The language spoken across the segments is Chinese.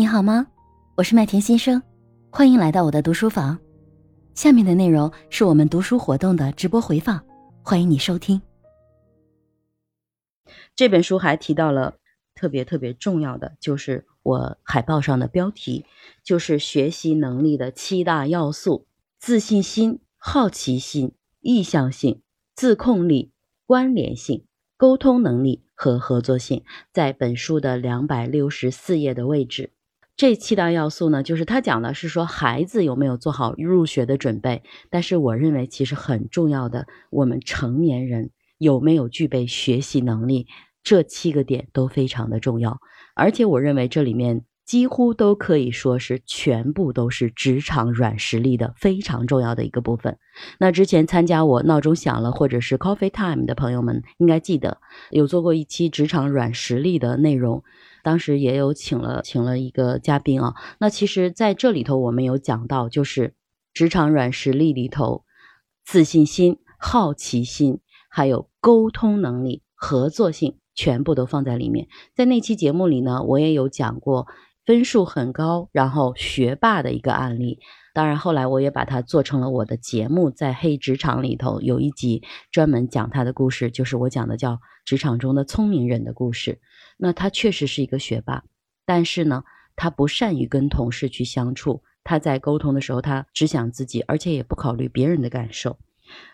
你好吗？我是麦田先生，欢迎来到我的读书房。下面的内容是我们读书活动的直播回放，欢迎你收听。这本书还提到了特别特别重要的，就是我海报上的标题，就是学习能力的七大要素：自信心、好奇心、意向性、自控力、关联性、沟通能力和合作性，在本书的两百六十四页的位置。这七大要素呢，就是他讲的是说孩子有没有做好入学的准备，但是我认为其实很重要的，我们成年人有没有具备学习能力，这七个点都非常的重要。而且我认为这里面几乎都可以说是全部都是职场软实力的非常重要的一个部分。那之前参加我闹钟响了或者是 Coffee Time 的朋友们应该记得，有做过一期职场软实力的内容。当时也有请了请了一个嘉宾啊，那其实在这里头我们有讲到，就是职场软实力里头，自信心、好奇心，还有沟通能力、合作性，全部都放在里面。在那期节目里呢，我也有讲过分数很高，然后学霸的一个案例。当然后来我也把它做成了我的节目，在黑职场里头有一集专门讲他的故事，就是我讲的叫职场中的聪明人的故事。那他确实是一个学霸，但是呢，他不善于跟同事去相处。他在沟通的时候，他只想自己，而且也不考虑别人的感受。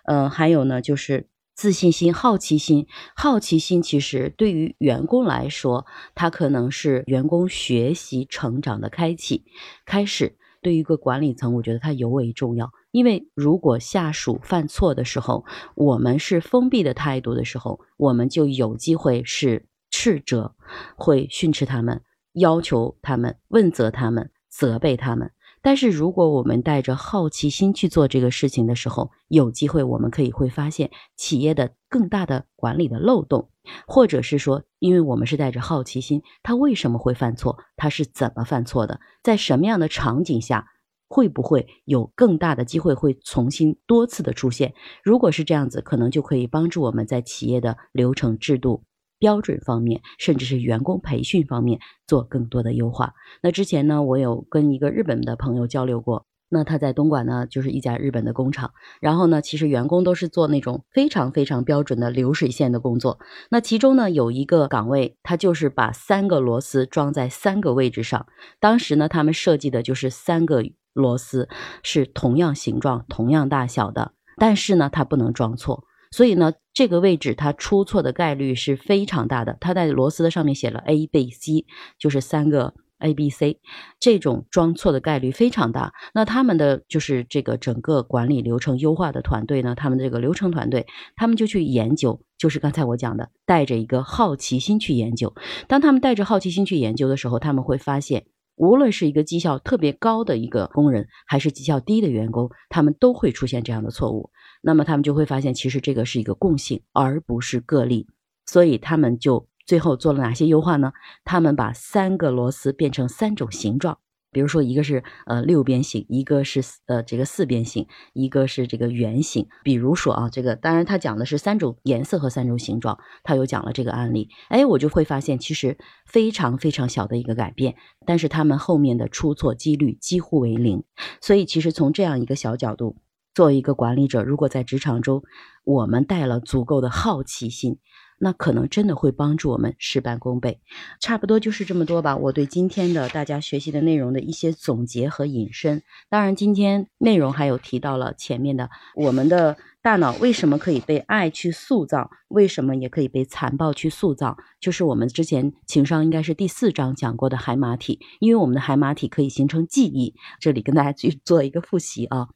呃，还有呢，就是自信心、好奇心。好奇心其实对于员工来说，它可能是员工学习成长的开启开始。对于一个管理层，我觉得它尤为重要，因为如果下属犯错的时候，我们是封闭的态度的时候，我们就有机会是。斥责会训斥他们，要求他们，问责他们，责备他们。但是如果我们带着好奇心去做这个事情的时候，有机会我们可以会发现企业的更大的管理的漏洞，或者是说，因为我们是带着好奇心，他为什么会犯错？他是怎么犯错的？在什么样的场景下，会不会有更大的机会会重新多次的出现？如果是这样子，可能就可以帮助我们在企业的流程制度。标准方面，甚至是员工培训方面做更多的优化。那之前呢，我有跟一个日本的朋友交流过。那他在东莞呢，就是一家日本的工厂。然后呢，其实员工都是做那种非常非常标准的流水线的工作。那其中呢，有一个岗位，他就是把三个螺丝装在三个位置上。当时呢，他们设计的就是三个螺丝是同样形状、同样大小的，但是呢，它不能装错。所以呢，这个位置它出错的概率是非常大的。它在螺丝的上面写了 A、B、C，就是三个 A、B、C，这种装错的概率非常大。那他们的就是这个整个管理流程优化的团队呢，他们这个流程团队，他们就去研究，就是刚才我讲的，带着一个好奇心去研究。当他们带着好奇心去研究的时候，他们会发现，无论是一个绩效特别高的一个工人，还是绩效低的员工，他们都会出现这样的错误。那么他们就会发现，其实这个是一个共性，而不是个例。所以他们就最后做了哪些优化呢？他们把三个螺丝变成三种形状，比如说一个是呃六边形，一个是呃这个四边形，一个是这个圆形。比如说啊，这个当然他讲的是三种颜色和三种形状，他有讲了这个案例。哎，我就会发现其实非常非常小的一个改变，但是他们后面的出错几率几乎为零。所以其实从这样一个小角度。作为一个管理者，如果在职场中，我们带了足够的好奇心，那可能真的会帮助我们事半功倍。差不多就是这么多吧。我对今天的大家学习的内容的一些总结和引申。当然，今天内容还有提到了前面的，我们的大脑为什么可以被爱去塑造，为什么也可以被残暴去塑造？就是我们之前情商应该是第四章讲过的海马体，因为我们的海马体可以形成记忆。这里跟大家去做一个复习啊。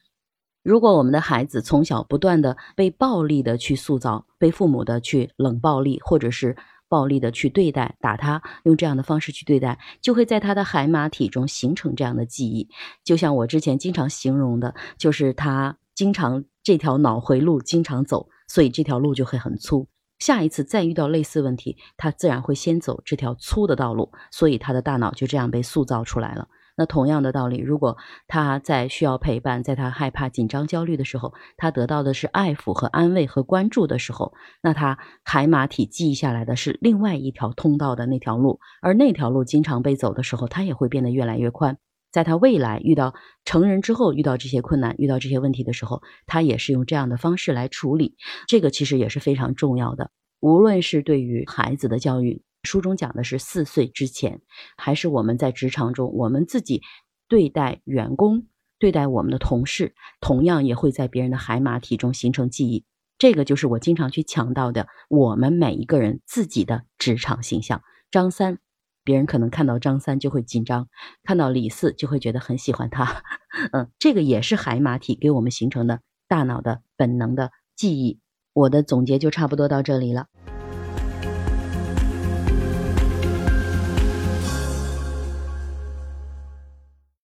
如果我们的孩子从小不断的被暴力的去塑造，被父母的去冷暴力，或者是暴力的去对待，打他，用这样的方式去对待，就会在他的海马体中形成这样的记忆。就像我之前经常形容的，就是他经常这条脑回路经常走，所以这条路就会很粗。下一次再遇到类似问题，他自然会先走这条粗的道路，所以他的大脑就这样被塑造出来了。那同样的道理，如果他在需要陪伴，在他害怕、紧张、焦虑的时候，他得到的是爱抚和安慰和关注的时候，那他海马体记忆下来的是另外一条通道的那条路，而那条路经常被走的时候，他也会变得越来越宽。在他未来遇到成人之后，遇到这些困难、遇到这些问题的时候，他也是用这样的方式来处理。这个其实也是非常重要的。无论是对于孩子的教育，书中讲的是四岁之前，还是我们在职场中，我们自己对待员工、对待我们的同事，同样也会在别人的海马体中形成记忆。这个就是我经常去强调的，我们每一个人自己的职场形象。张三。别人可能看到张三就会紧张，看到李四就会觉得很喜欢他。嗯，这个也是海马体给我们形成的大脑的本能的记忆。我的总结就差不多到这里了。